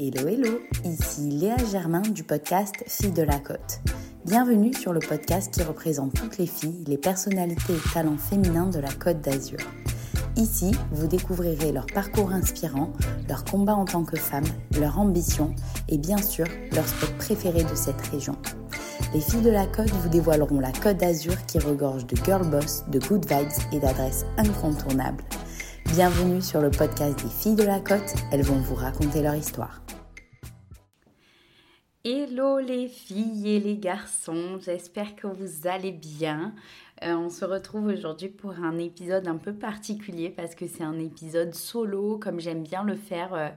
Hello hello, ici Léa Germain du podcast Filles de la Côte. Bienvenue sur le podcast qui représente toutes les filles, les personnalités et talents féminins de la Côte d'Azur. Ici, vous découvrirez leur parcours inspirant, leur combat en tant que femme, leur ambition et bien sûr leur spot préféré de cette région. Les filles de la Côte vous dévoileront la Côte d'Azur qui regorge de girl boss, de good vibes et d'adresses incontournables. Bienvenue sur le podcast des filles de la côte, elles vont vous raconter leur histoire. Hello les filles et les garçons, j'espère que vous allez bien. Euh, on se retrouve aujourd'hui pour un épisode un peu particulier parce que c'est un épisode solo comme j'aime bien le faire euh,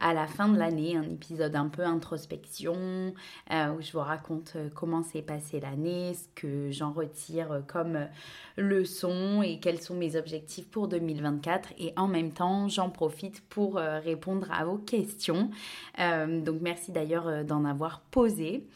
à la fin de l'année, un épisode un peu introspection euh, où je vous raconte comment s'est passée l'année, ce que j'en retire comme leçon et quels sont mes objectifs pour 2024 et en même temps j'en profite pour répondre à vos questions. donc merci d'ailleurs d'en avoir posé.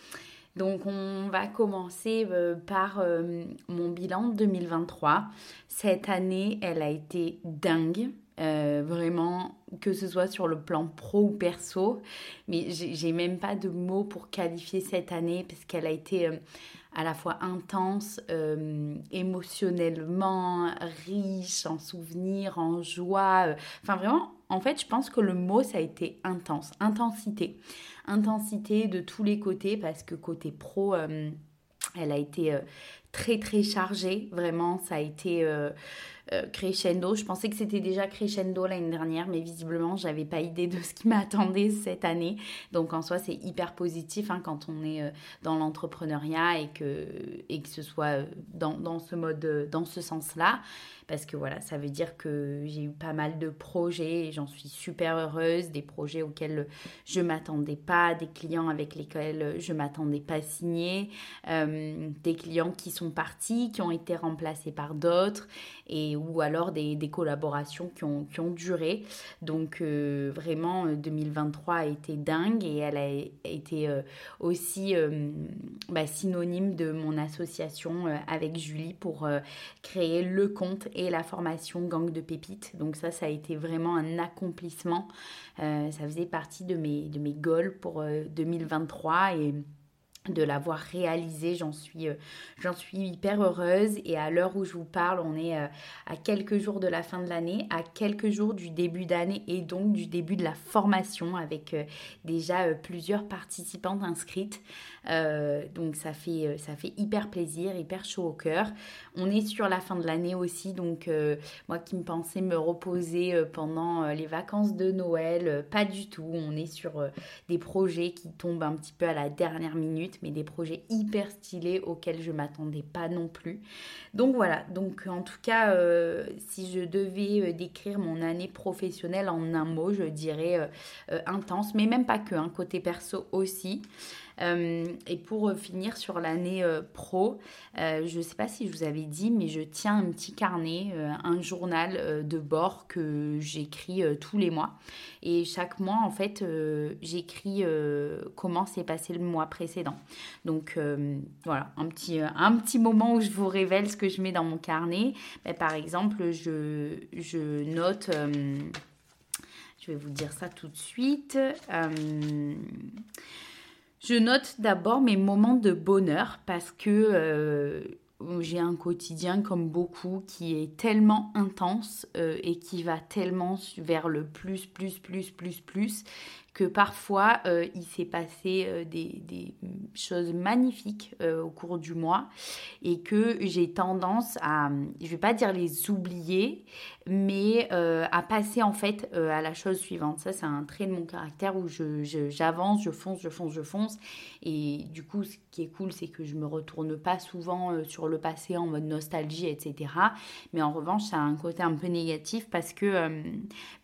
Donc on va commencer euh, par euh, mon bilan 2023. Cette année, elle a été dingue. Euh, vraiment, que ce soit sur le plan pro ou perso, mais j'ai même pas de mots pour qualifier cette année parce qu'elle a été à la fois intense, émotionnellement riche, en souvenirs, en joie. Enfin, vraiment, en fait, je pense que le mot, ça a été intense, intensité intensité de tous les côtés parce que côté pro, euh, elle a été euh, très très chargée. Vraiment, ça a été euh, crescendo. Je pensais que c'était déjà crescendo l'année dernière, mais visiblement, j'avais pas idée de ce qui m'attendait cette année. Donc en soi, c'est hyper positif hein, quand on est dans l'entrepreneuriat et que, ce soit dans, dans ce mode, dans ce sens-là parce que voilà, ça veut dire que j'ai eu pas mal de projets et j'en suis super heureuse, des projets auxquels je m'attendais pas, des clients avec lesquels je m'attendais pas signer, euh, des clients qui sont partis, qui ont été remplacés par d'autres et ou alors des, collaborations qui ont, qui ont, duré. Donc euh, vraiment 2023 a été dingue et elle a été euh, aussi bah, synonyme de mon association avec Julie pour créer le compte et la formation Gang de Pépites. Donc ça, ça a été vraiment un accomplissement. Euh, ça faisait partie de mes, de mes goals pour 2023 euh, et de l'avoir réalisé, j'en suis, euh, j'en suis hyper heureuse et à l'heure où je vous parle, on est à quelques jours de la fin de l'année, à quelques jours du début d'année et donc du début de la formation avec déjà plusieurs participantes inscrites. Euh, donc ça fait, euh, ça fait hyper plaisir, hyper chaud au cœur. On est sur la fin de l'année aussi, donc euh, moi qui me pensais me reposer pendant les vacances de Noël, pas du tout. On est sur des projets qui tombent un petit peu à la dernière minute, mais des projets hyper stylés auxquels je m'attendais pas non plus. Donc voilà, donc en tout cas, si je devais décrire mon année professionnelle en un mot, je dirais intense, mais même pas que, un côté perso aussi. Euh, et pour euh, finir sur l'année euh, pro, je ne sais pas si je vous avais dit, mais je tiens un petit carnet, un journal de bord que j'écris tous les mois. Et chaque mois, en fait, j'écris comment s'est passé le mois précédent. Donc voilà, un petit, un petit moment où je vous révèle ce que je mets dans mon carnet. Par exemple, je, je note... je vais vous dire ça tout de suite. Je note d'abord mes moments de bonheur parce que euh, j'ai un quotidien comme beaucoup qui est tellement intense euh, et qui va tellement vers le plus, plus, plus, plus, plus que parfois euh, il s'est passé euh, des, choses magnifiques euh, au cours du mois et que j'ai tendance à, je vais pas dire les oublier, mais à passer en fait à la chose suivante. Ça, c'est un trait de mon caractère où j'avance, je, je, fonce, je fonce, je fonce. Et du coup, ce qui est cool, c'est que je me retourne pas souvent sur le passé en mode nostalgie, etc. Mais en revanche, ça a un côté un peu négatif parce que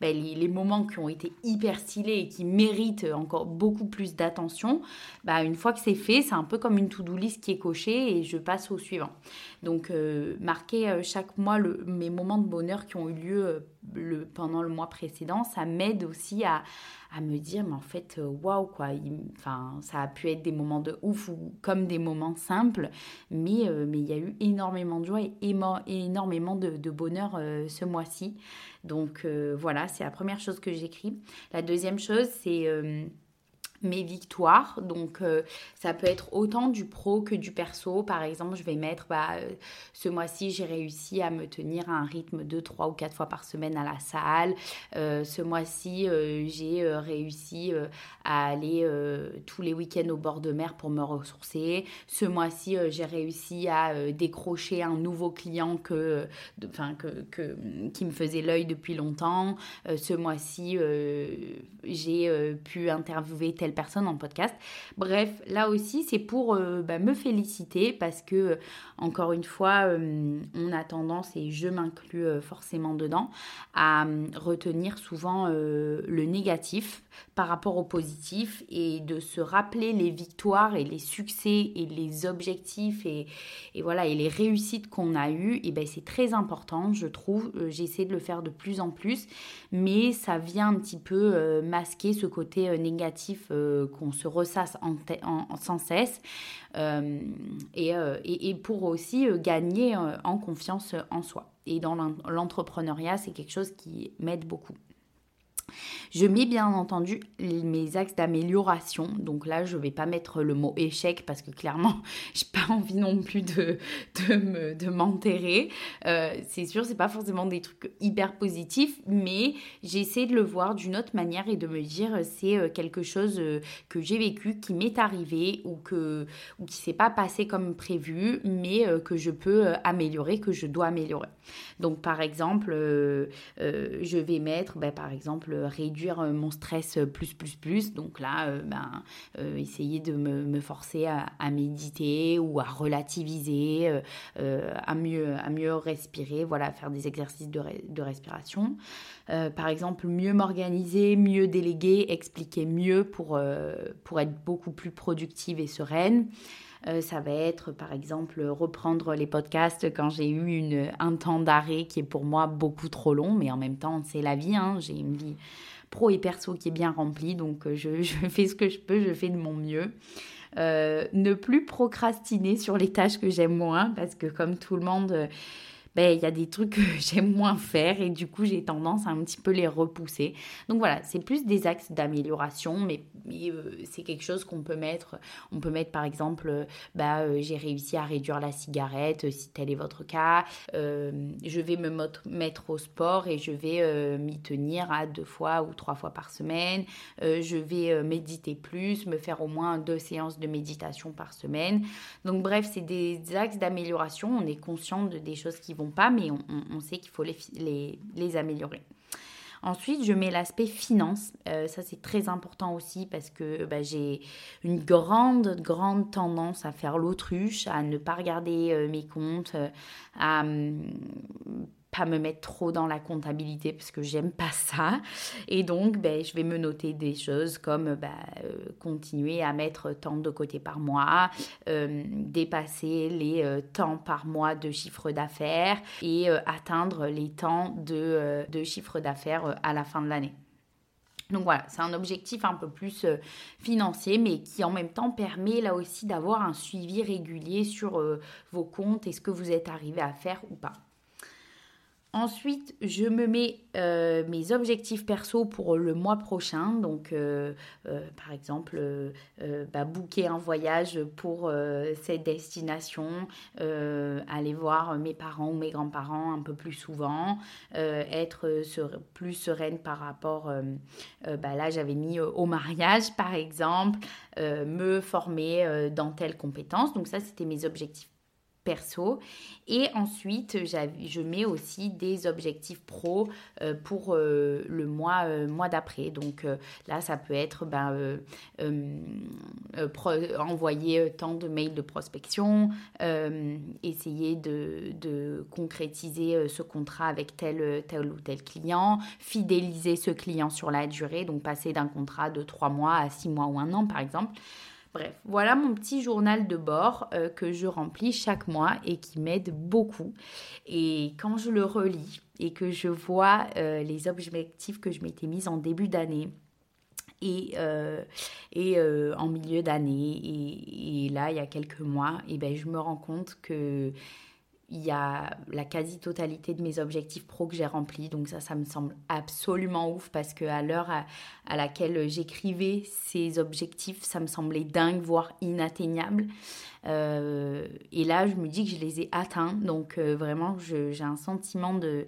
ben, les, moments qui ont été hyper stylés et qui mérite encore beaucoup plus d'attention, bah, une fois que c'est fait, c'est un peu comme une to-do list qui est cochée et je passe au suivant. Donc, euh, marquer euh, chaque mois le, mes moments de bonheur qui ont eu lieu euh, pendant le mois précédent, ça m'aide aussi à, à, me dire, mais en fait, euh, waouh, quoi. Enfin, ça a pu être des moments de ouf ou comme des moments simples, mais euh, mais il y a eu énormément de joie et énormément de, de bonheur euh, ce mois-ci. Donc voilà, c'est la première chose que j'écris. La deuxième chose, c'est mes victoires. Donc, euh, ça peut être autant du pro que du perso. Par exemple, je vais mettre, bah, euh, ce mois-ci, j'ai réussi à me tenir à un rythme de 3 ou 4 fois par semaine à la salle. Euh, ce mois-ci, j'ai réussi à aller tous les week-ends au bord de mer pour me ressourcer. Ce mois-ci, j'ai réussi à décrocher un nouveau client que, que, que, qui me faisait l'œil depuis longtemps. ce mois-ci, j'ai pu interviewer tel personne en podcast. Bref, là aussi, c'est pour euh, bah, me féliciter parce que, euh, encore une fois, euh, on a tendance, et je m'inclus forcément dedans, à retenir souvent le négatif par rapport au positif et de se rappeler les victoires et les succès et les objectifs et, et voilà et les réussites qu'on a eues et ben c'est très important je trouve j'essaie de le faire de plus en plus mais ça vient un petit peu masquer ce côté négatif qu'on se ressasse sans cesse euh, euh, et, pour aussi euh, gagner en confiance en soi. Et dans l'entrepreneuriat, c'est quelque chose qui m'aide beaucoup. Je mets bien entendu mes axes d'amélioration. Donc là, je ne vais pas mettre le mot échec parce que clairement, je n'ai pas envie non plus de, m'enterrer. Euh, c'est sûr, c'est pas forcément des trucs hyper positifs, mais j'essaie de le voir d'une autre manière et de me dire c'est euh, quelque chose euh, que j'ai vécu, qui m'est arrivé ou, que, ou qui s'est pas passé comme prévu, mais que je peux améliorer, que je dois améliorer. Donc par exemple, je vais mettre, ben, par exemple, réduire euh, mon stress euh, plus, plus, plus. Donc là, euh, ben, essayer de me, forcer à, méditer ou à relativiser, à, mieux, à mieux respirer, voilà, faire des exercices de, de respiration. Par exemple, mieux m'organiser, mieux déléguer, expliquer mieux pour, pour être beaucoup plus productive et sereine. ça va être par exemple reprendre les podcasts quand j'ai eu une, un temps d'arrêt qui est pour moi beaucoup trop long, mais en même temps c'est la vie, hein. j'ai une vie pro et perso qui est bien rempli. Donc, euh, je, fais ce que je peux, je fais de mon mieux. Euh, ne plus procrastiner sur les tâches que j'aime moins, parce que comme tout le monde, euh, ben, il y a des trucs que j'aime moins faire et du coup j'ai tendance à un petit peu les repousser. Donc voilà, c'est plus des axes d'amélioration, mais, euh, c'est quelque chose qu'on peut mettre. On peut mettre par exemple, euh, bah, euh, j'ai réussi à réduire la cigarette, si tel est votre cas. je vais me mettre au sport et je vais m'y tenir à deux fois ou trois fois par semaine. je vais méditer plus, me faire au moins deux séances de méditation par semaine. Donc bref, c'est des axes d'amélioration. On est conscient de des choses qui vont pas, mais on, sait qu'il faut les, les, améliorer. Ensuite, je mets l'aspect finance. Euh, ça, c'est très important aussi parce que bah, j'ai une grande, grande tendance à faire l'autruche, à ne pas regarder euh, mes comptes, euh, à hum, me mettre trop dans la comptabilité parce que j'aime pas ça. Et donc, ben, je vais me noter des choses comme ben, euh, continuer à mettre tant de côté par mois, euh, dépasser les euh, temps par mois de chiffre d'affaires et atteindre les temps de, de chiffre d'affaires à la fin de l'année. Donc voilà, c'est un objectif un peu plus financier, mais qui en même temps permet là aussi d'avoir un suivi régulier sur vos comptes et ce que vous êtes arrivé à faire ou pas. Ensuite, je me mets euh, mes objectifs perso pour le mois prochain. Donc, euh, euh, par exemple, bah, booker un voyage pour cette destination, aller voir mes parents ou mes grands-parents un peu plus souvent, être plus sereine par rapport, bah, là j'avais mis au mariage par exemple, me former dans telle compétence. Donc ça, c'était mes objectifs perso. Et ensuite, je mets aussi des objectifs pro euh, pour euh, le mois, euh, mois d'après. Donc là, ça peut être ben, envoyer tant de mails de prospection, essayer de, de, concrétiser ce contrat avec tel, tel ou tel client, fidéliser ce client sur la durée, donc passer d'un contrat de trois mois à six mois ou un an, par exemple. Bref, voilà mon petit journal de bord euh, que je remplis chaque mois et qui m'aide beaucoup. Et quand je le relis, et que je vois les objectifs que je m'étais mise en début d'année et, et en milieu d'année et, et, là il y a quelques mois et ben je me rends compte que il y a la quasi-totalité de mes objectifs pro que j'ai remplis. Donc ça, ça me semble absolument ouf parce que à l'heure à, laquelle j'écrivais ces objectifs, ça me semblait dingue, voire inatteignable. Euh, et là, je me dis que je les ai atteints. Donc euh, vraiment, j'ai un sentiment de,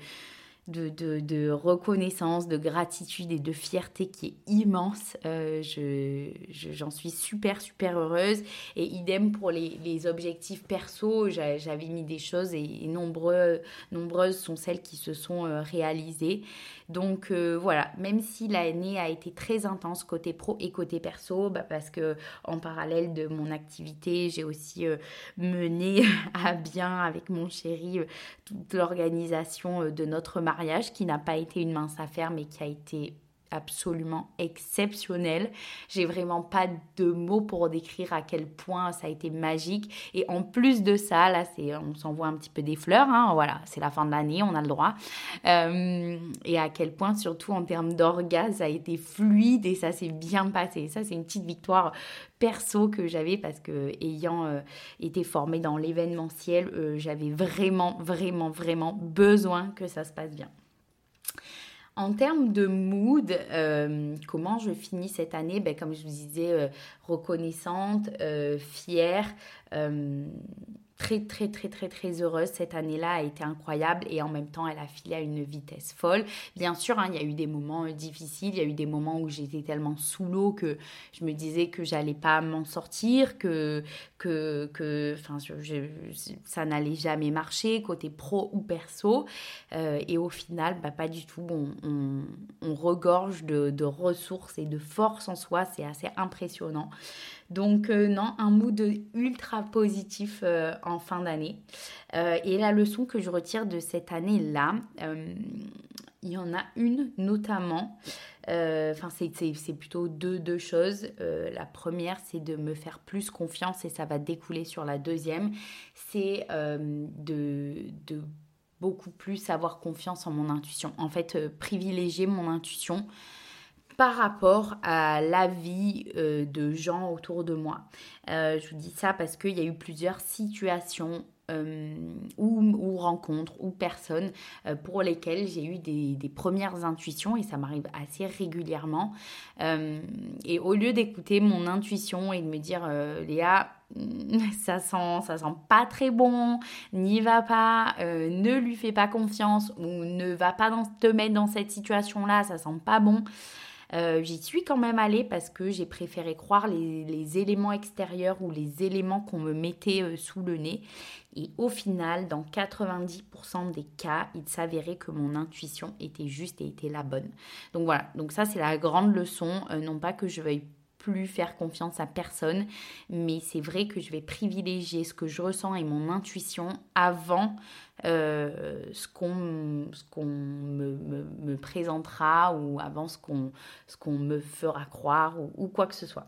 de, reconnaissance, de gratitude et de fierté qui est immense. Euh, j'en suis super, super heureuse. Et idem pour les, objectifs perso, j'avais mis des choses et, nombreuses sont celles qui se sont euh, réalisées. Donc euh, voilà, même si l'année a été très intense côté pro et côté perso, bah, parce que en parallèle de mon activité, j'ai aussi mené à bien avec mon chéri toute l'organisation de notre mariage qui n'a pas été une mince affaire, mais qui a été absolument exceptionnel. J'ai vraiment pas de mots pour décrire à quel point ça a été magique. Et en plus de ça, là, on s'envoie un petit peu des fleurs. Hein, voilà, c'est la fin de l'année, on a le droit. Euh, et à quel point, surtout en termes d'orgasme, ça a été fluide et ça s'est bien passé. Ça, c'est une petite victoire perso que j'avais parce que ayant euh, été formée dans l'événementiel, euh, j'avais vraiment, vraiment, vraiment besoin que ça se passe bien. En termes de mood, euh, comment je finis cette année? Ben, Comme je vous disais, reconnaissante, fière très très très très très heureuse. Cette année-là a été incroyable et en même temps elle a filé à une vitesse folle. Bien sûr, hein, il y a eu des moments euh, difficiles, il y a eu des moments où j'étais tellement sous l'eau que je me disais que j'allais pas m'en sortir, que que que enfin ça n'allait jamais marcher côté pro ou perso. Euh, et au final, bah, pas du tout. On, on, regorge de, de ressources et de force en soi. C'est assez impressionnant. Donc euh, non, un mood ultra positif euh, en fin d'année. Euh, et la leçon que je retire de cette année-là, il y en a une notamment. Enfin, c'est plutôt deux, deux choses. la première, c'est de me faire plus confiance et ça va découler sur la deuxième. C'est de, de beaucoup plus avoir confiance en mon intuition. En fait, privilégier mon intuition par rapport à l'avis euh, de gens autour de moi. Euh, je vous dis ça parce qu'il y a eu plusieurs situations euh, ou, rencontres ou personnes pour lesquelles j'ai eu des, premières intuitions et ça m'arrive assez régulièrement. et au lieu d'écouter mon intuition et de me dire Léa, ça sent, ça sent pas très bon, n'y va pas, ne lui fais pas confiance ou ne va pas te mettre dans cette situation-là, ça sent pas bon. Euh, j'y suis quand même allée parce que j'ai préféré croire les, éléments extérieurs ou les éléments qu'on me mettait euh, sous le nez. Et au final, dans 90% des cas, il s'avérait que mon intuition était juste et était la bonne. Donc voilà, donc ça c'est la grande leçon. Euh, non pas que je veuille plus faire confiance à personne, mais c'est vrai que je vais privilégier ce que je ressens et mon intuition avant euh, ce qu'on me, présentera ou avant ce qu'on me fera croire ou quoi que ce soit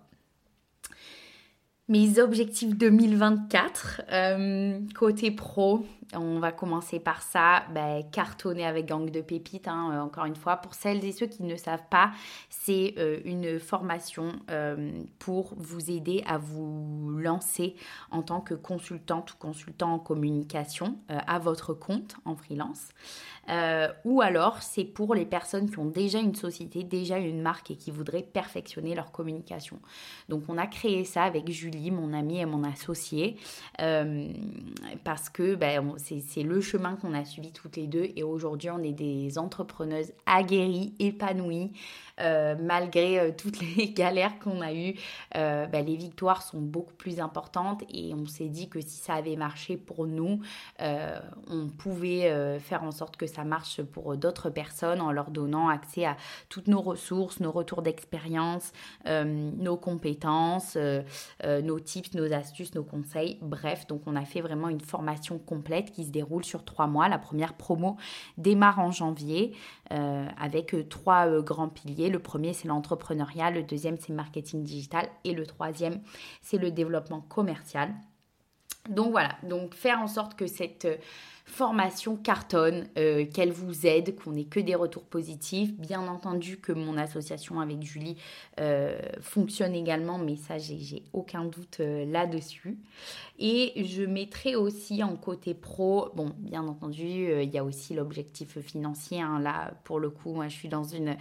mes objectifs 2024. Euh, côté pro, on va commencer par ça. Ben, cartonner avec Gang de Pépites, hein, euh, encore une fois. Pour celles et ceux qui ne savent pas, c'est euh, une formation pour vous aider à vous lancer en tant que consultante ou consultant en communication à votre compte en freelance. Euh, ou alors c'est pour les personnes qui ont déjà une société, déjà une marque et qui voudraient perfectionner leur communication. Donc on a créé ça avec Julie, mon amie et mon associé, euh, parce que ben, c'est le chemin qu'on a suivi toutes les deux et aujourd'hui on est des entrepreneuses aguerries, épanouies, euh, malgré toutes les galères qu'on a eues. Ben, les victoires sont beaucoup plus importantes et on s'est dit que si ça avait marché pour nous, on pouvait faire en sorte que ça marche pour d'autres personnes en leur donnant accès à toutes nos ressources, nos retours d'expérience, euh, nos compétences, euh, euh, nos tips, nos astuces, nos conseils. Bref, donc on a fait vraiment une formation complète qui se déroule sur trois mois. La première promo démarre en janvier avec trois grands piliers. Le premier, c'est l'entrepreneuriat. Le deuxième, c'est le marketing digital. Et le troisième, c'est le développement commercial. Donc voilà, donc faire en sorte que cette formation cartonne, euh, qu'elle vous aide, qu'on n'ait que des retours positifs. Bien entendu que mon association avec Julie euh, fonctionne également, mais ça, j'ai aucun doute euh, là-dessus. Et je mettrai aussi en côté pro, bon, bien entendu, il y a aussi l'objectif financier. Hein. là, pour le coup, moi, je suis dans une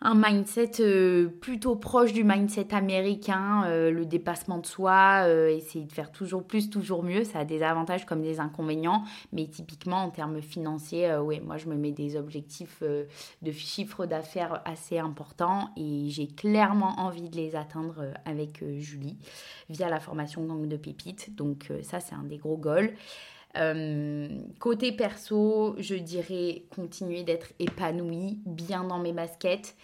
un mindset euh, plutôt proche du mindset américain, euh, le dépassement de soi, euh, essayer de faire toujours plus, toujours mieux, ça a des avantages comme des inconvénients, mais typiquement en termes financiers, ouais, moi je me mets des objectifs de chiffre d'affaires assez importants et j'ai clairement envie de les atteindre avec Julie via la formation Gang de Pépites, donc ça c'est un des gros goals. Euh, côté perso, je dirais continuer d'être épanouie, bien dans mes baskets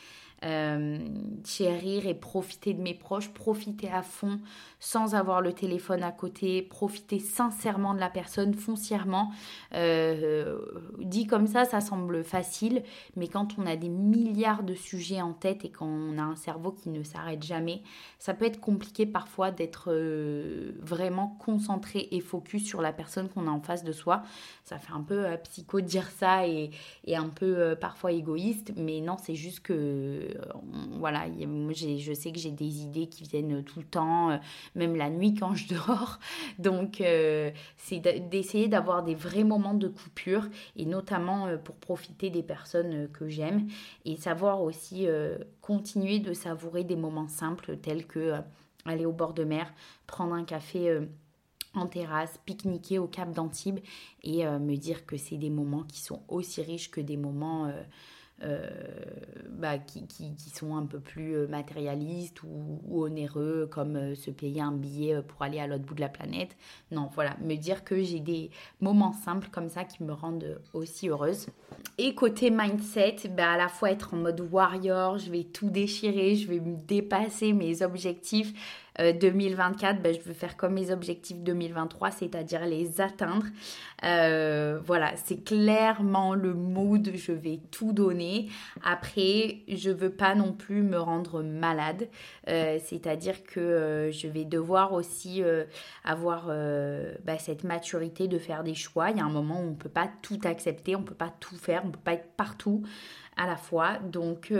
euh, chérir et profiter de mes proches, profiter à fond sans avoir le téléphone à côté, profiter sincèrement de la personne, foncièrement. Euh, dit comme ça, ça semble facile, mais quand on a des milliards de sujets en tête et qu'on a un cerveau qui ne s'arrête jamais, ça peut être compliqué parfois d'être euh, vraiment concentré et focus sur la personne qu'on a en face de soi. Ça fait un peu euh, psycho de dire ça et un peu parfois égoïste, mais non, c'est juste que voilà, je sais que j'ai des idées qui viennent tout le temps, euh, même la nuit quand je dors. Donc, euh, c'est d'essayer d'avoir des vrais moments de coupure et notamment euh, pour profiter des personnes que j'aime et savoir aussi continuer de savourer des moments simples tels que aller au bord de mer, prendre un café en terrasse, pique-niquer au Cap d'Antibes et me dire que c'est des moments qui sont aussi riches que des moments euh, bah, qui, qui, sont un peu plus euh, matérialistes ou, onéreux, comme euh, se payer un billet pour aller à l'autre bout de la planète. Non, voilà, me dire que j'ai des moments simples comme ça qui me rendent aussi heureuse. Et côté mindset, bah, à la fois être en mode warrior, je vais tout déchirer, je vais me dépasser mes objectifs 2024, euh, ben, je veux faire comme mes objectifs 2023, c'est-à-dire les atteindre. Euh, voilà, c'est clairement le mood, je vais tout donner. Après, je veux pas non plus me rendre malade, euh, c'est-à-dire que je vais devoir aussi avoir ben, cette maturité de faire des choix. Il y a un moment où on peut pas tout accepter, on peut pas tout faire, on peut pas être partout à la fois. Donc,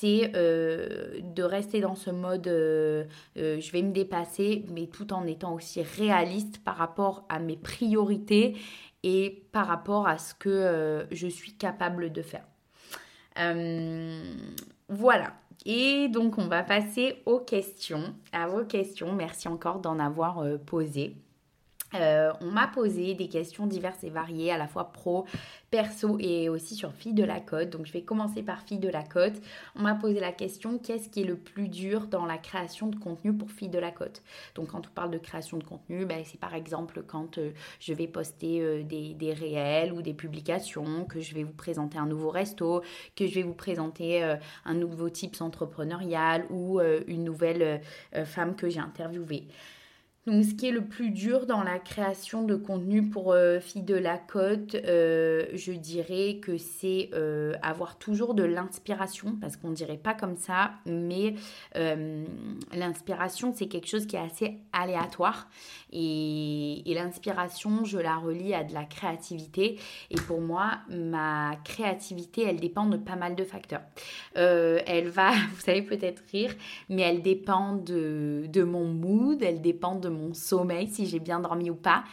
c'est euh, de rester dans ce mode euh, euh, je vais me dépasser, mais tout en étant aussi réaliste par rapport à mes priorités et par rapport à ce que je suis capable de faire. voilà. Et donc on va passer aux questions, à vos questions. Merci encore d'en avoir posé. Euh, on m'a posé des questions diverses et variées, à la fois pro, perso et aussi sur Fille de la Côte. Donc je vais commencer par Fille de la Côte. On m'a posé la question qu'est-ce qui est le plus dur dans la création de contenu pour Fille de la Côte? Donc quand on parle de création de contenu, ben, c'est par exemple quand euh, je vais poster euh, des, des, réels ou des publications, que je vais vous présenter un nouveau resto, que je vais vous présenter un nouveau tips entrepreneurial ou une nouvelle femme que j'ai interviewée. Donc, ce qui est le plus dur dans la création de contenu pour euh, Filles de la Côte, euh, je dirais que c'est euh, avoir toujours de l'inspiration, parce qu'on dirait pas comme ça, mais l'inspiration, c'est quelque chose qui est assez aléatoire. Et, et l'inspiration, je la relie à de la créativité. Et pour moi, ma créativité, elle dépend de pas mal de facteurs. elle va, vous savez peut-être rire, mais elle dépend de, de mon mood, elle dépend de mon sommeil, si j'ai bien dormi ou pas.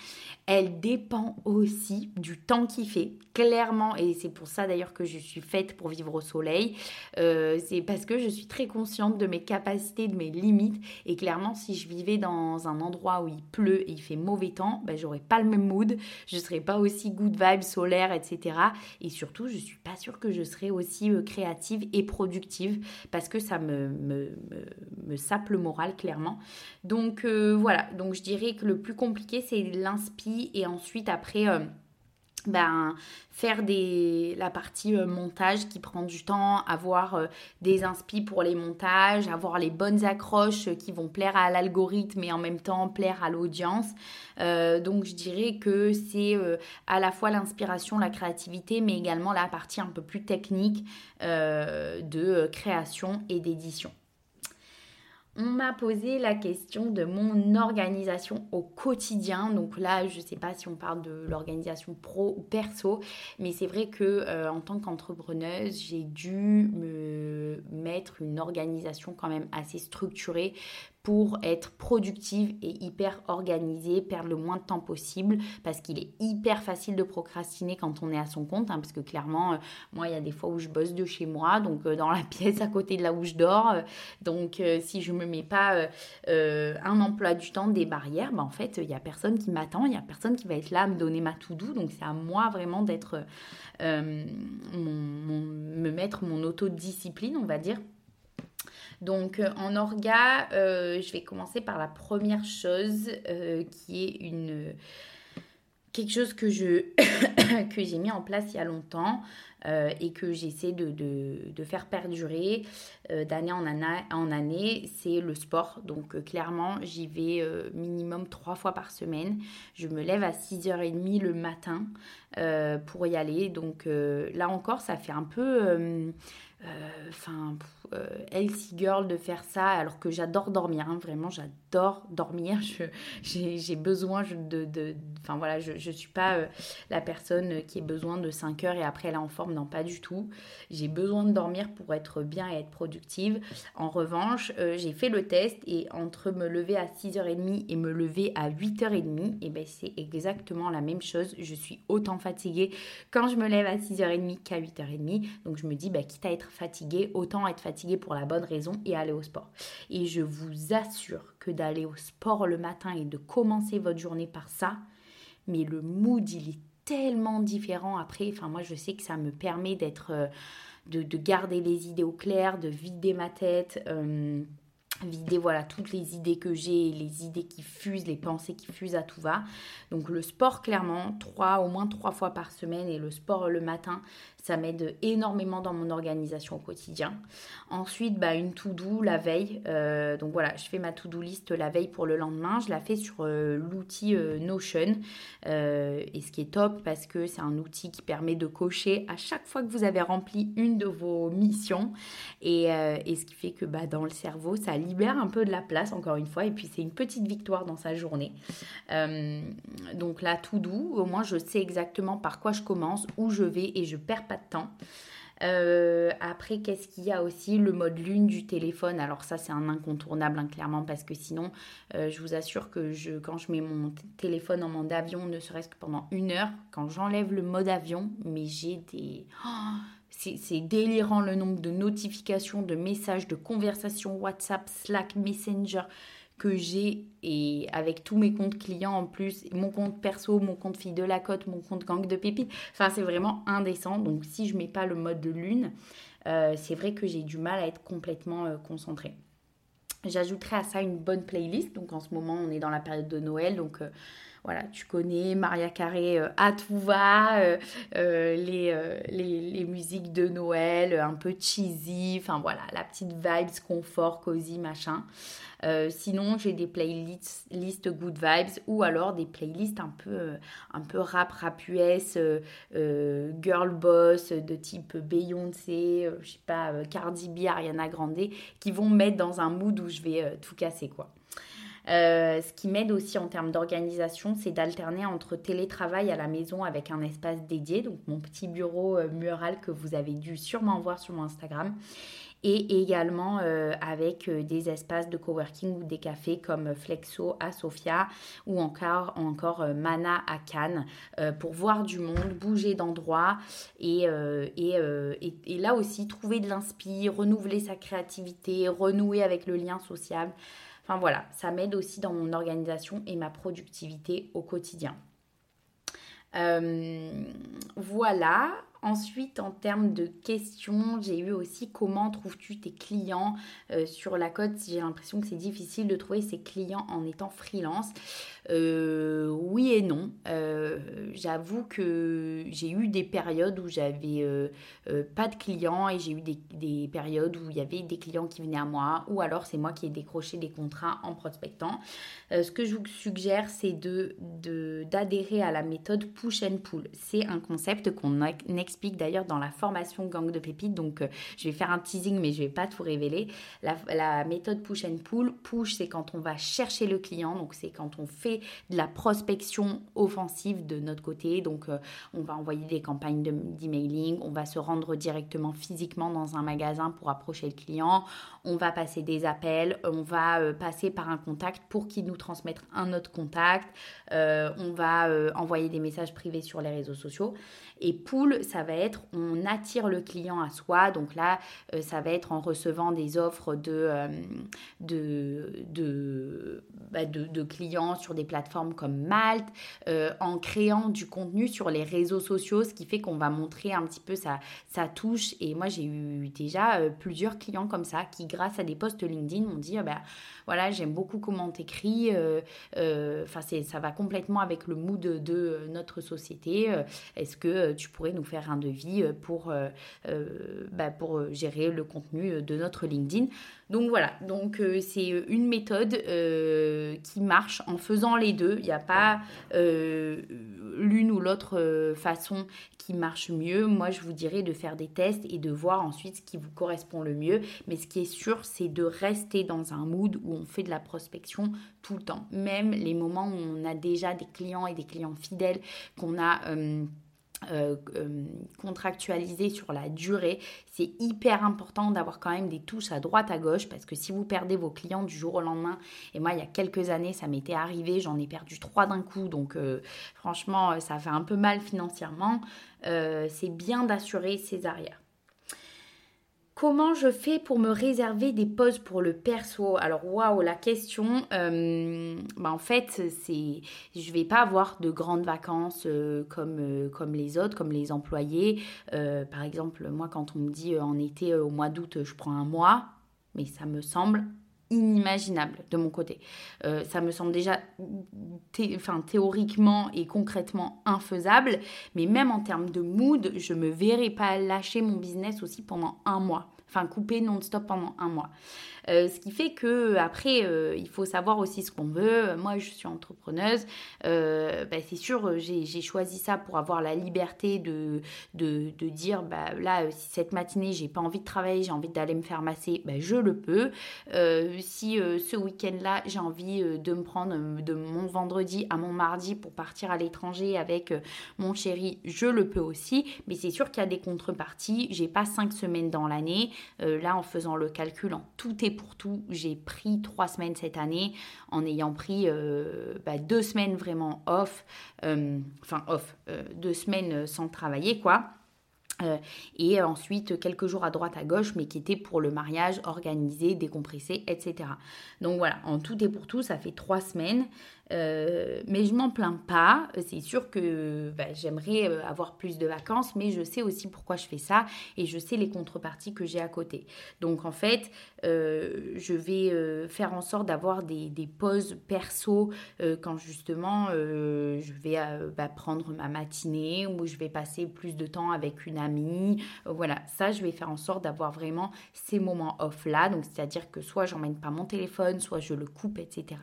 Elle dépend aussi du temps qu'il fait, clairement, et c'est pour ça d'ailleurs que je suis faite pour vivre au soleil. Euh, c'est parce que je suis très consciente de mes capacités, de mes limites, et clairement, si je vivais dans un endroit où il pleut et il fait mauvais temps, ben, j'aurais pas le même mood, je serais pas aussi good vibe, solaire, etc. Et surtout, je suis pas sûre que je serais aussi euh, créative et productive, parce que ça me, me, sape le moral, clairement. Donc euh, voilà, donc je dirais que le plus compliqué, c'est et ensuite après... Euh, ben, faire des, la partie euh, montage qui prend du temps, avoir euh, des inspi pour les montages, avoir les bonnes accroches qui vont plaire à l'algorithme et en même temps plaire à l'audience. donc je dirais que c'est à la fois l'inspiration, la créativité, mais également la partie un peu plus technique de création et d'édition. On m'a posé la question de mon organisation au quotidien. Donc là, je ne sais pas si on parle de l'organisation pro ou perso, mais c'est vrai que euh, en tant qu'entrepreneuse, j'ai dû me mettre une organisation quand même assez structurée pour être productive et hyper organisée, perdre le moins de temps possible parce qu'il est hyper facile de procrastiner quand on est à son compte, hein, parce que clairement, euh, moi, il y a des fois où je bosse de chez moi, donc euh, dans la pièce à côté de là où je dors. Euh, donc, si je me mets pas un emploi du temps, des barrières, bah, en fait, il n'y a personne qui m'attend, il n'y a personne qui va être là à me donner ma to-do. Donc, c'est à moi vraiment d'être, me mettre mon autodiscipline, on va dire donc euh, en orga, euh, je vais commencer par la première chose euh, qui est une quelque chose que j'ai mis en place il y a longtemps et que j'essaie de, de, faire perdurer d'année en, année, c'est le sport. Donc clairement, j'y vais minimum trois fois par semaine. Je me lève à 6h30 le matin pour y aller. Donc là encore, ça fait un peu enfin healthy girl de faire ça alors que j'adore dormir, hein, vraiment j'adore dormir, j'ai besoin de, Enfin voilà, je ne suis pas euh, la personne qui a besoin de 5 heures et après elle est en forme, non pas du tout. J'ai besoin de dormir pour être bien et être productive. En revanche, euh, j'ai fait le test et entre me lever à 6h30 et me lever à 8h30, et eh ben c'est exactement la même chose. Je suis autant fatiguée quand je me lève à 6h30 qu'à 8h30. Donc je me dis, bah, quitte à être fatiguée, autant être fatiguée pour la bonne raison et aller au sport. Et je vous assure d'aller au sport le matin et de commencer votre journée par ça, mais le mood, il est tellement différent après. Enfin, moi, je sais que ça me permet d'être, euh, de, garder les idées au clair, de vider ma tête. Euh, vider voilà toutes les idées que j'ai, les idées qui fusent, les pensées qui fusent à tout va. Donc le sport clairement, trois au moins trois fois par semaine et le sport le matin, ça m'aide énormément dans mon organisation au quotidien. Ensuite, bah, une to-do la veille. Euh, donc voilà, je fais ma to-do list la veille pour le lendemain. Je la fais sur euh, l'outil euh, Notion. et ce qui est top parce que c'est un outil qui permet de cocher à chaque fois que vous avez rempli une de vos missions. Et, et ce qui fait que bah, dans le cerveau, ça libère un peu de la place, encore une fois. Et puis c'est une petite victoire dans sa journée. donc la to-do, au moins je sais exactement par quoi je commence, où je vais et je perds pas temps. Euh, après, qu'est-ce qu'il y a aussi? Le mode lune du téléphone. Alors ça, c'est un incontournable, hein, clairement, parce que sinon, euh, je vous assure que je, quand je mets mon téléphone en mode avion, ne serait-ce que pendant une heure, quand j'enlève le mode avion, mais j'ai des... Oh, c'est délirant le nombre de notifications, de messages, de conversations WhatsApp, Slack, Messenger que j'ai et avec tous mes comptes clients en plus, mon compte perso, mon compte fille de la côte, mon compte gang de pépites. Enfin, c'est vraiment indécent. Donc, si je mets pas le mode de lune, euh, c'est vrai que j'ai du mal à être complètement euh, concentrée. J'ajouterai à ça une bonne playlist. Donc, en ce moment, on est dans la période de Noël. Donc, euh, voilà, tu connais Maria Carré à tout va, les, les, musiques de Noël, un peu cheesy, enfin voilà, la petite vibes, confort, cosy, machin. Euh, sinon, j'ai des playlists list good vibes ou alors des playlists un peu, euh, un peu rap, rap US, euh, girl boss de type Beyoncé, je sais pas, Cardi B, Ariana Grande, qui vont me mettre dans un mood où je vais tout casser quoi. Ce qui m'aide aussi en termes d'organisation, c'est d'alterner entre télétravail à la maison avec un espace dédié, donc mon petit bureau mural que vous avez dû sûrement voir sur mon Instagram, et également euh, avec euh, des espaces de coworking ou des cafés comme Flexo à Sofia ou encore, encore euh, Mana à Cannes pour voir du monde, bouger d'endroit et, et, là aussi trouver de l'inspire, renouveler sa créativité, renouer avec le lien social. Enfin voilà, ça m'aide aussi dans mon organisation et ma productivité au quotidien. voilà, Ensuite, en termes de questions, j'ai eu aussi comment trouves-tu tes clients euh, sur la côte J'ai l'impression que c'est difficile de trouver ses clients en étant freelance. Oui et non. J'avoue que j'ai eu des périodes où j'avais pas de clients et j'ai eu des, des, périodes où il y avait des clients qui venaient à moi ou alors c'est moi qui ai décroché des contrats en prospectant. ce que je vous suggère, c'est d'adhérer de, à la méthode push and pull. C'est un concept qu'on explique d'ailleurs dans la formation Gang de Pépites. Donc, euh, je vais faire un teasing, mais je vais pas tout révéler. La, méthode push and pull, push, c'est quand on va chercher le client. Donc, c'est quand on fait de la prospection offensive de notre côté. Donc, euh, on va envoyer des campagnes d'emailing, on va se rendre directement physiquement dans un magasin pour approcher le client, on va passer des appels, on va euh, passer par un contact pour qu'il nous transmette un autre contact, on va envoyer des messages privés sur les réseaux sociaux. Et pull, ça va être on attire le client à soi. Donc là, euh, ça va être en recevant des offres de, euh, bah, de, de, clients sur des plateformes comme Malte, euh, en créant du contenu sur les réseaux sociaux, ce qui fait qu'on va montrer un petit peu sa, touche. Et moi, j'ai eu déjà plusieurs clients comme ça qui, grâce à des posts LinkedIn, m'ont dit, bah, voilà, j'aime beaucoup comment t'écris. Enfin, ça va complètement avec le mood de notre société. Est-ce que euh, tu pourrais nous faire un devis euh, pour, euh, bah, pour gérer le contenu de notre LinkedIn? Donc voilà, donc c'est une méthode qui marche en faisant les deux. Il n'y a pas l'une ou l'autre façon qui marche mieux. Moi, je vous dirais de faire des tests et de voir ensuite ce qui vous correspond le mieux. Mais ce qui est sûr, c'est de rester dans un mood où on fait de la prospection tout le temps. Même les moments où on a déjà des clients et des clients fidèles qu'on a... Euh, euh, contractualisé sur la durée. C'est hyper important d'avoir quand même des touches à droite à gauche parce que si vous perdez vos clients du jour au lendemain, et moi il y a quelques années ça m'était arrivé, j'en ai perdu trois d'un coup, donc euh, franchement ça fait un peu mal financièrement, c'est bien d'assurer ses arrières. Comment je fais pour me réserver des pauses pour le perso? Alors waouh, la question, euh, bah en fait, c'est, je vais pas avoir de grandes vacances euh, comme euh, comme les autres, comme les employés. par exemple, moi, quand on me dit en été, au mois d'août, je prends un mois, mais ça me semble inimaginable de mon côté. ça me semble déjà théoriquement et concrètement infaisable, mais même en termes de mood, je me verrai pas lâcher mon business aussi pendant un mois. Enfin, couper non-stop pendant un mois. Euh, ce qui fait que après, euh, il faut savoir aussi ce qu'on veut. Moi, je suis entrepreneuse. Euh, bah, c'est sûr, j'ai choisi ça pour avoir la liberté de, de, dire, bah, là, si cette matinée, j'ai pas envie de travailler, j'ai envie d'aller me faire masser, bah, je le peux. si ce week-end-là, j'ai envie de me prendre de mon vendredi à mon mardi pour partir à l'étranger avec mon chéri, je le peux aussi. Mais c'est sûr qu'il y a des contreparties. J'ai pas cinq semaines dans l'année. là, en faisant le calcul en tout et pour tout, j'ai pris trois semaines cette année en ayant pris euh, bah, deux semaines vraiment off, euh, enfin off, euh, deux semaines sans travailler quoi. et ensuite quelques jours à droite à gauche, mais qui étaient pour le mariage organisé, décompressé, etc. Donc voilà, en tout et pour tout, ça fait trois semaines. Euh, mais je m'en plains pas. C'est sûr que bah, j'aimerais euh, avoir plus de vacances, mais je sais aussi pourquoi je fais ça et je sais les contreparties que j'ai à côté. Donc en fait, euh, je vais faire en sorte d'avoir des, des, pauses perso quand justement je vais bah, prendre ma matinée ou je vais passer plus de temps avec une amie. voilà, ça je vais faire en sorte d'avoir vraiment ces moments off là. Donc c'est-à-dire que soit j'emmène pas mon téléphone, soit je le coupe, etc.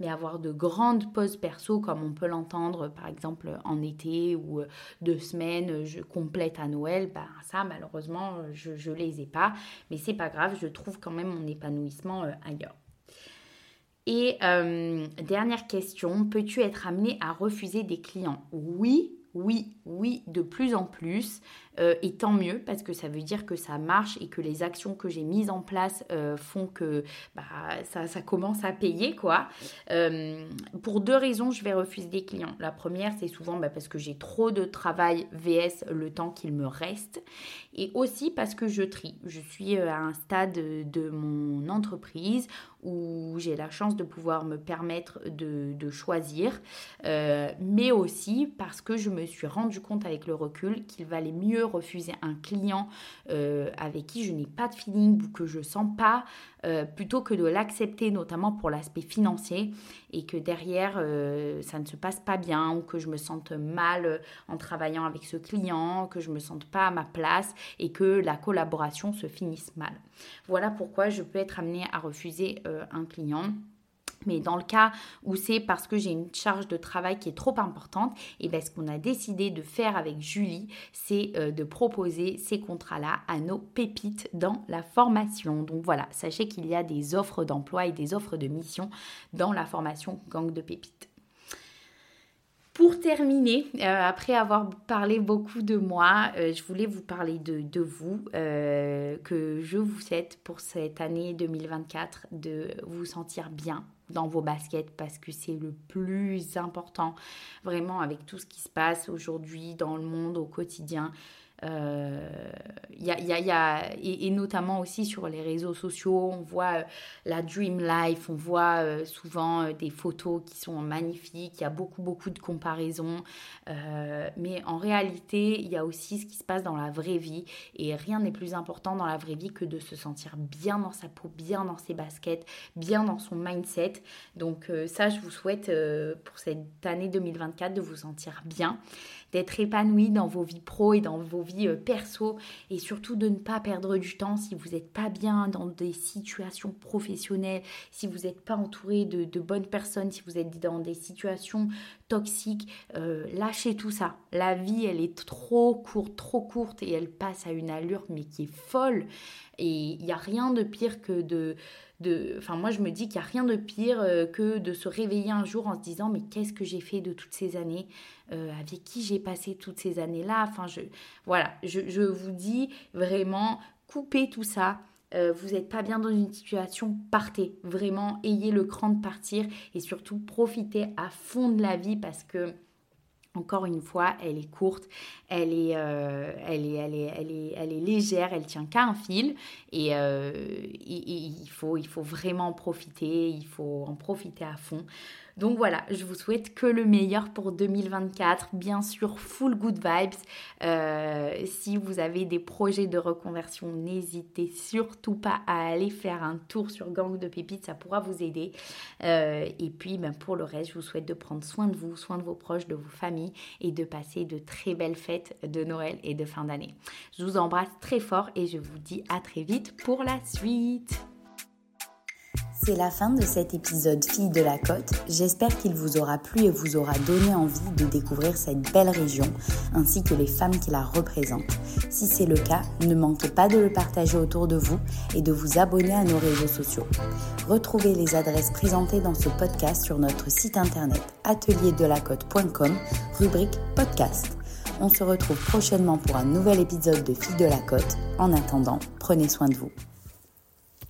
Mais avoir de grands grande pause perso comme on peut l'entendre par exemple en été ou euh, deux semaines je complète à Noël, bah, ça malheureusement je ne les ai pas. Mais c'est pas grave, je trouve quand même mon épanouissement euh, ailleurs. Et euh, dernière question, peux-tu être amené à refuser des clients? Oui, oui, oui, de plus en plus. Euh, et tant mieux parce que ça veut dire que ça marche et que les actions que j'ai mises en place euh, font que bah, ça, commence à payer quoi. Euh, pour deux raisons, je vais refuser des clients. La première, c'est souvent bah, parce que j'ai trop de travail vs le temps qu'il me reste et aussi parce que je trie. Je suis à un stade de mon entreprise où j'ai la chance de pouvoir me permettre de, de choisir, mais aussi parce que je me suis rendu compte avec le recul qu'il valait mieux refuser un client euh, avec qui je n'ai pas de feeling ou que je sens pas, euh, plutôt que de l'accepter, notamment pour l'aspect financier, et que derrière ça ne se passe pas bien ou que je me sente mal en travaillant avec ce client, que je me sente pas à ma place et que la collaboration se finisse mal. Voilà pourquoi je peux être amenée à refuser un client. Mais dans le cas où c'est parce que j'ai une charge de travail qui est trop importante, et bien ce qu'on a décidé de faire avec Julie, c'est euh, de proposer ces contrats-là à nos pépites dans la formation. Donc voilà, sachez qu'il y a des offres d'emploi et des offres de mission dans la formation Gang de pépites. Pour terminer, euh, après avoir parlé beaucoup de moi, euh, je voulais vous parler de, vous, que je vous souhaite pour cette année 2024 de vous sentir bien, dans vos baskets parce que c'est le plus important. Vraiment avec tout ce qui se passe aujourd'hui dans le monde au quotidien euh, y a, et, notamment aussi sur les réseaux sociaux, on voit euh, la dream life, on voit euh, souvent des photos qui sont magnifiques, il y a beaucoup beaucoup de comparaisons, mais en réalité, il y a aussi ce qui se passe dans la vraie vie, et rien n'est plus important dans la vraie vie que de se sentir bien dans sa peau, bien dans ses baskets, bien dans son mindset. Donc ça, je vous souhaite pour cette année 2024 de vous sentir bien d'être épanoui dans vos vies pro et dans vos vies euh, perso et surtout de ne pas perdre du temps si vous n'êtes pas bien dans des situations professionnelles, si vous n'êtes pas entouré de, bonnes personnes, si vous êtes dans des situations toxiques, euh, lâchez tout ça. La vie, elle est trop courte, trop courte et elle passe à une allure mais qui est folle. Et il n'y a rien de pire que de enfin moi je me dis qu'il n'y a rien de pire euh, que de se réveiller un jour en se disant mais qu'est-ce que j'ai fait de toutes ces années euh, avec qui j'ai passé toutes ces années là enfin je voilà je, vous dis vraiment coupez tout ça euh, vous n'êtes pas bien dans une situation, partez. Vraiment, ayez le cran de partir et surtout profitez à fond de la vie parce que encore une fois, elle est courte, elle est, euh, elle est, elle est, légère, elle tient qu'à un fil et, euh, il, faut, il faut vraiment en profiter, il faut en profiter à fond. Donc voilà, je vous souhaite que le meilleur pour 2024. Bien sûr, full good vibes. Euh, si vous avez des projets de reconversion, n'hésitez surtout pas à aller faire un tour sur Gang de Pépites, ça pourra vous aider. Euh, et puis ben, pour le reste, je vous souhaite de prendre soin de vous, soin de vos proches, de vos familles et de passer de très belles fêtes de Noël et de fin d'année. Je vous embrasse très fort et je vous dis à très vite pour la suite. C'est la fin de cet épisode Fille de la Côte. J'espère qu'il vous aura plu et vous aura donné envie de découvrir cette belle région ainsi que les femmes qui la représentent. Si c'est le cas, ne manquez pas de le partager autour de vous et de vous abonner à nos réseaux sociaux. Retrouvez les adresses présentées dans ce podcast sur notre site internet atelierdelacote.com, rubrique podcast. On se retrouve prochainement pour un nouvel épisode de Fille de la Côte. En attendant, prenez soin de vous.